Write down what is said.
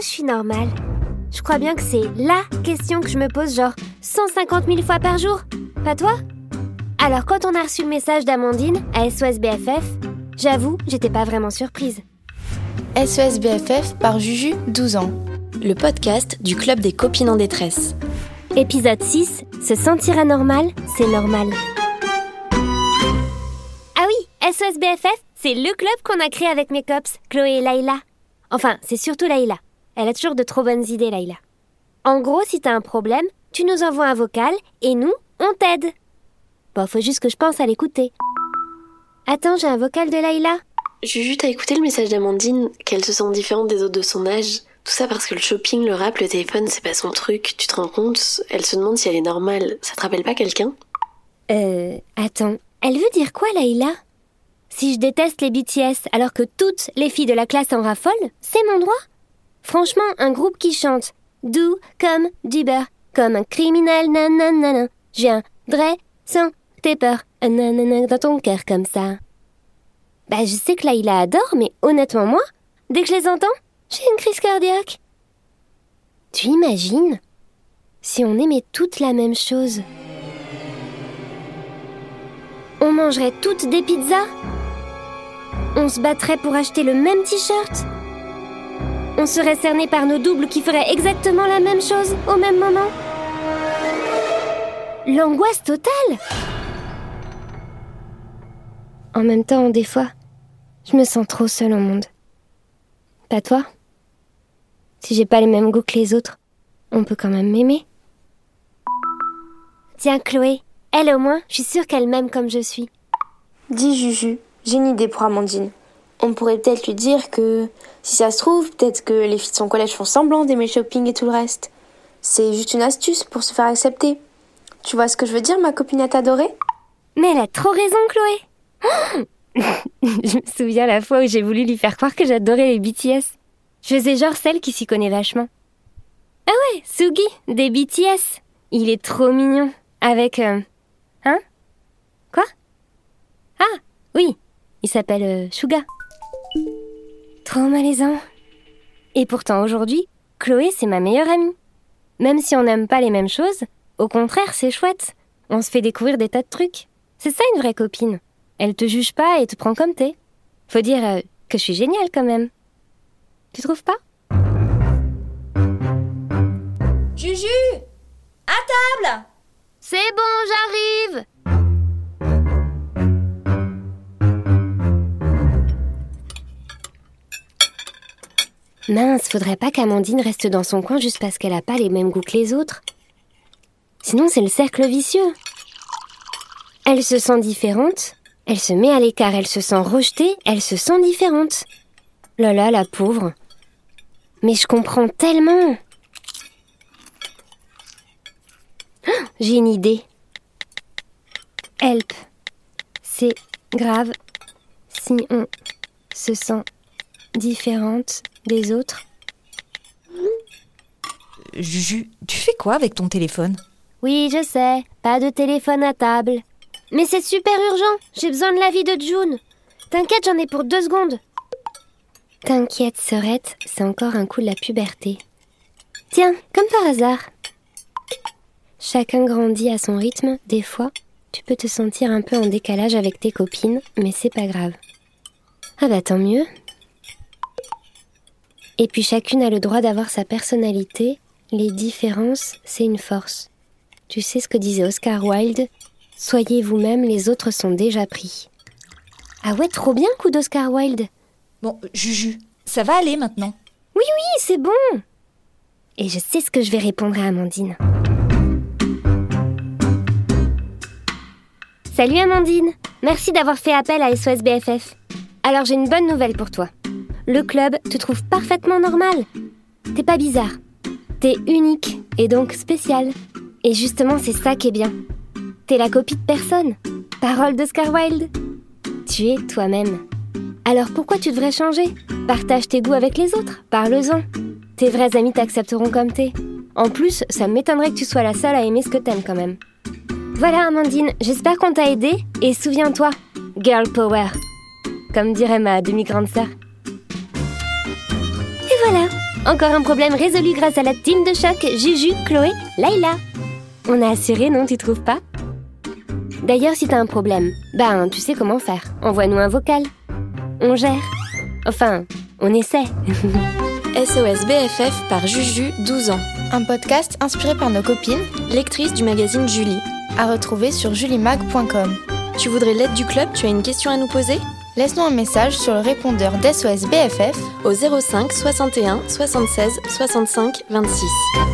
que je suis normale Je crois bien que c'est LA question que je me pose genre 150 000 fois par jour. Pas toi? Alors quand on a reçu le message d'Amandine à SOS BFF, j'avoue, j'étais pas vraiment surprise. SOS BFF par Juju, 12 ans. Le podcast du Club des copines en détresse. Épisode 6, se sentir anormal, c'est normal. Ah oui, SOS BFF, c'est le club qu'on a créé avec mes cops, Chloé et Laïla. Enfin, c'est surtout Laïla. Elle a toujours de trop bonnes idées, Laïla. En gros, si t'as un problème, tu nous envoies un vocal et nous, on t'aide. Bon, faut juste que je pense à l'écouter. Attends, j'ai un vocal de Laïla. Juju, t'as écouté le message d'Amandine, qu'elle se sent différente des autres de son âge Tout ça parce que le shopping, le rap, le téléphone, c'est pas son truc. Tu te rends compte Elle se demande si elle est normale. Ça te rappelle pas quelqu'un? Euh, attends. Elle veut dire quoi, Laïla? Si je déteste les BTS alors que toutes les filles de la classe en raffolent, c'est mon droit? Franchement, un groupe qui chante Doux comme du beurre, comme un criminel, nanana. J'ai un vrai sans tes peurs, nanana dans ton cœur comme ça. Bah, je sais que Laïla adore, mais honnêtement, moi, dès que je les entends, j'ai une crise cardiaque. Tu imagines si on aimait toutes la même chose? On mangerait toutes des pizzas? On se battrait pour acheter le même t-shirt? On serait cerné par nos doubles qui feraient exactement la même chose au même moment L'angoisse totale En même temps, des fois, je me sens trop seule au monde. Pas toi Si j'ai pas les mêmes goûts que les autres, on peut quand même m'aimer. Tiens, Chloé, elle au moins, je suis sûre qu'elle m'aime comme je suis. Dis Juju, j'ai une idée pour Amandine. On pourrait peut-être lui dire que, si ça se trouve, peut-être que les filles de son collège font semblant d'aimer le shopping et tout le reste. C'est juste une astuce pour se faire accepter. Tu vois ce que je veux dire, ma copinette adorée? Mais elle a trop raison, Chloé Je me souviens la fois où j'ai voulu lui faire croire que j'adorais les BTS. Je faisais genre celle qui s'y connaît vachement. Ah ouais, Sugi, des BTS. Il est trop mignon. Avec... euh, Hein? Quoi? Ah, oui, il s'appelle euh. Trop malaisant. Et pourtant aujourd'hui, Chloé, c'est ma meilleure amie. Même si on n'aime pas les mêmes choses, au contraire, c'est chouette. On se fait découvrir des tas de trucs. C'est ça une vraie copine. Elle te juge pas et te prend comme t'es. Faut dire euh, que je suis géniale quand même. Tu trouves pas? Juju À table C'est bon, j'arrive Mince, faudrait pas qu'Amandine reste dans son coin juste parce qu'elle a pas les mêmes goûts que les autres. Sinon, c'est le cercle vicieux. Elle se sent différente, elle se met à l'écart, elle se sent rejetée, elle se sent différente. Là là, la pauvre. Mais je comprends tellement. Ah, J'ai une idée. Help. C'est grave si on se sent différente des autres. Juju, tu fais quoi avec ton téléphone? Oui, je sais, pas de téléphone à table. Mais c'est super urgent, j'ai besoin de l'avis de June. T'inquiète, j'en ai pour deux secondes. T'inquiète, Sorette, c'est encore un coup de la puberté. Tiens, comme par hasard. Chacun grandit à son rythme, des fois, tu peux te sentir un peu en décalage avec tes copines, mais c'est pas grave. Ah bah tant mieux. Et puis chacune a le droit d'avoir sa personnalité, les différences, c'est une force. Tu sais ce que disait Oscar Wilde? Soyez vous-même, les autres sont déjà pris. Ah ouais, trop bien, coup d'Oscar Wilde. Bon, Juju, ça va aller maintenant Oui, oui, c'est bon. Et je sais ce que je vais répondre à Amandine. Salut Amandine, merci d'avoir fait appel à SOS BFF. Alors j'ai une bonne nouvelle pour toi. Le club te trouve parfaitement normal. T'es pas bizarre. T'es unique et donc spécial. Et justement, c'est ça qui est bien. T'es la copie de personne. Parole d'Oscar Wilde. Tu es toi-même. Alors pourquoi tu devrais changer? Partage tes goûts avec les autres, parle-en. Tes vrais amis t'accepteront comme t'es. En plus, ça m'étonnerait que tu sois la seule à aimer ce que t'aimes quand même. Voilà Amandine, j'espère qu'on t'a aidé et souviens-toi, girl power. Comme dirait ma demi-grande sœur. Voilà, Encore un problème résolu grâce à la team de choc Juju, Chloé, Laila. On a assuré, non, tu trouves pas? D'ailleurs, si t'as un problème, ben, tu sais comment faire. Envoie-nous un vocal. On gère. Enfin, on essaie. SOS BFF par Juju, 12 ans. Un podcast inspiré par nos copines, Lectrice du magazine Julie. à retrouver sur julimag.com. Tu voudrais l'aide du club? Tu as une question à nous poser? Laisse-nous un message sur le répondeur d'SOS BFF Au 05 61 76 65 26.